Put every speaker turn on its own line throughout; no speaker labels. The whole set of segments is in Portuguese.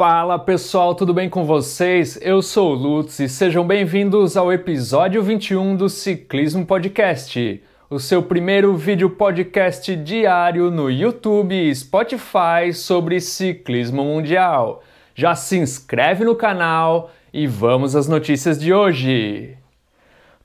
Fala pessoal, tudo bem com vocês? Eu sou o Lutz e sejam bem-vindos ao episódio 21 do Ciclismo Podcast, o seu primeiro vídeo podcast diário no YouTube e Spotify sobre ciclismo mundial. Já se inscreve no canal e vamos às notícias de hoje.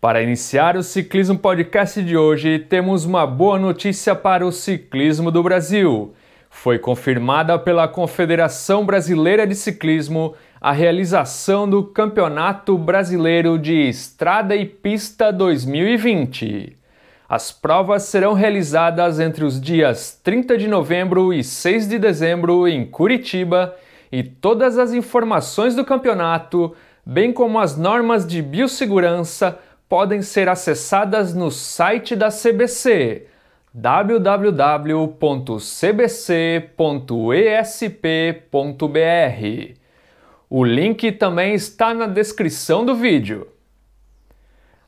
Para iniciar o Ciclismo Podcast de hoje, temos uma boa notícia para o ciclismo do Brasil foi confirmada pela Confederação Brasileira de Ciclismo a realização do Campeonato Brasileiro de Estrada e Pista 2020. As provas serão realizadas entre os dias 30 de novembro e 6 de dezembro em Curitiba e todas as informações do campeonato, bem como as normas de biossegurança, podem ser acessadas no site da CBC www.cbc.esp.br. O link também está na descrição do vídeo.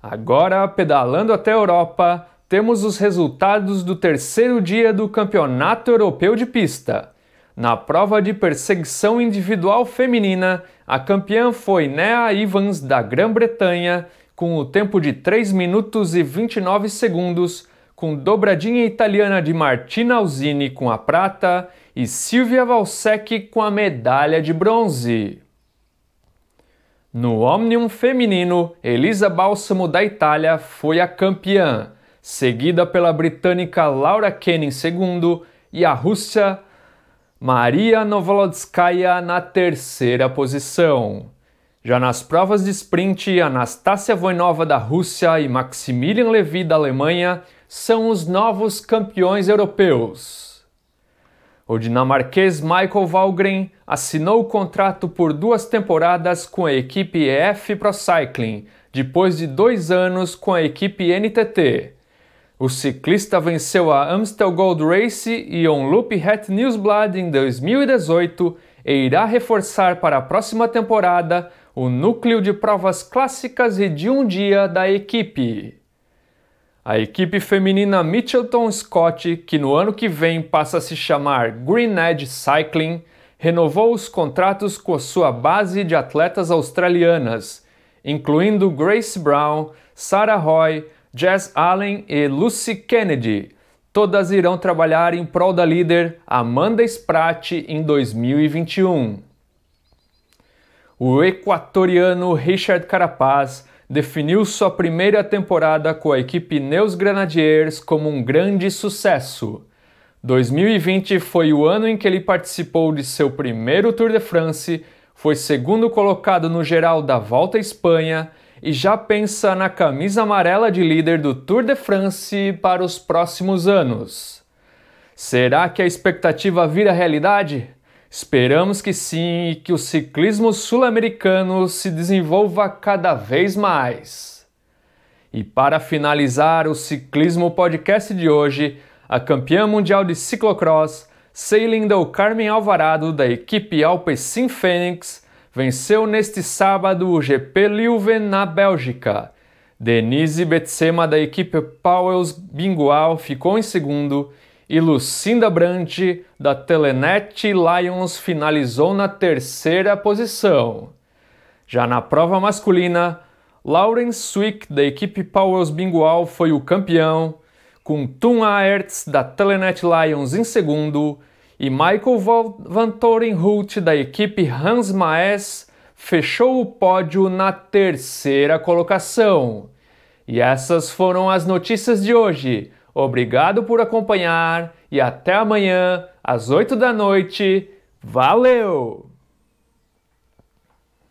Agora, pedalando até a Europa, temos os resultados do terceiro dia do Campeonato Europeu de Pista. Na prova de perseguição individual feminina, a campeã foi Nea Evans da Grã-Bretanha, com o tempo de 3 minutos e 29 segundos com dobradinha italiana de Martina Alzini com a prata e Silvia Valsecchi com a medalha de bronze. No Omnium feminino, Elisa Balsamo da Itália foi a campeã, seguida pela britânica Laura Kenny em segundo e a Rússia Maria Novolodskaya na terceira posição. Já nas provas de sprint, Anastácia Voinova da Rússia e Maximilian Levy da Alemanha são os novos campeões europeus. O dinamarquês Michael Valgren assinou o contrato por duas temporadas com a equipe EF Pro Cycling, depois de dois anos com a equipe NTT. O ciclista venceu a Amstel Gold Race e Onloop Het Newsblad em 2018 e irá reforçar para a próxima temporada o núcleo de provas clássicas e de um dia da equipe. A equipe feminina Mitchelton Scott, que no ano que vem passa a se chamar Green Edge Cycling, renovou os contratos com sua base de atletas australianas, incluindo Grace Brown, Sarah Roy, Jess Allen e Lucy Kennedy. Todas irão trabalhar em prol da líder Amanda Spratt em 2021. O equatoriano Richard Carapaz definiu sua primeira temporada com a equipe Neus Grenadiers como um grande sucesso. 2020 foi o ano em que ele participou de seu primeiro Tour de France, foi segundo colocado no geral da Volta à Espanha e já pensa na camisa amarela de líder do Tour de France para os próximos anos. Será que a expectativa vira realidade? Esperamos que sim e que o ciclismo sul-americano se desenvolva cada vez mais. E para finalizar o Ciclismo Podcast de hoje, a campeã mundial de ciclocross, Sailing do Carmen Alvarado, da equipe Alpecin Fênix, venceu neste sábado o GP Leuven na Bélgica. Denise Betsema, da equipe Powells Bingual, ficou em segundo e Lucinda Brandt, da Telenet Lions, finalizou na terceira posição. Já na prova masculina, Lawrence Swick, da equipe Powers Bingual, foi o campeão, com Tum Aerts, da Telenet Lions, em segundo, e Michael Van Torenhout, da equipe Hans Maes, fechou o pódio na terceira colocação. E essas foram as notícias de hoje. Obrigado por acompanhar e até amanhã às 8 da noite. Valeu!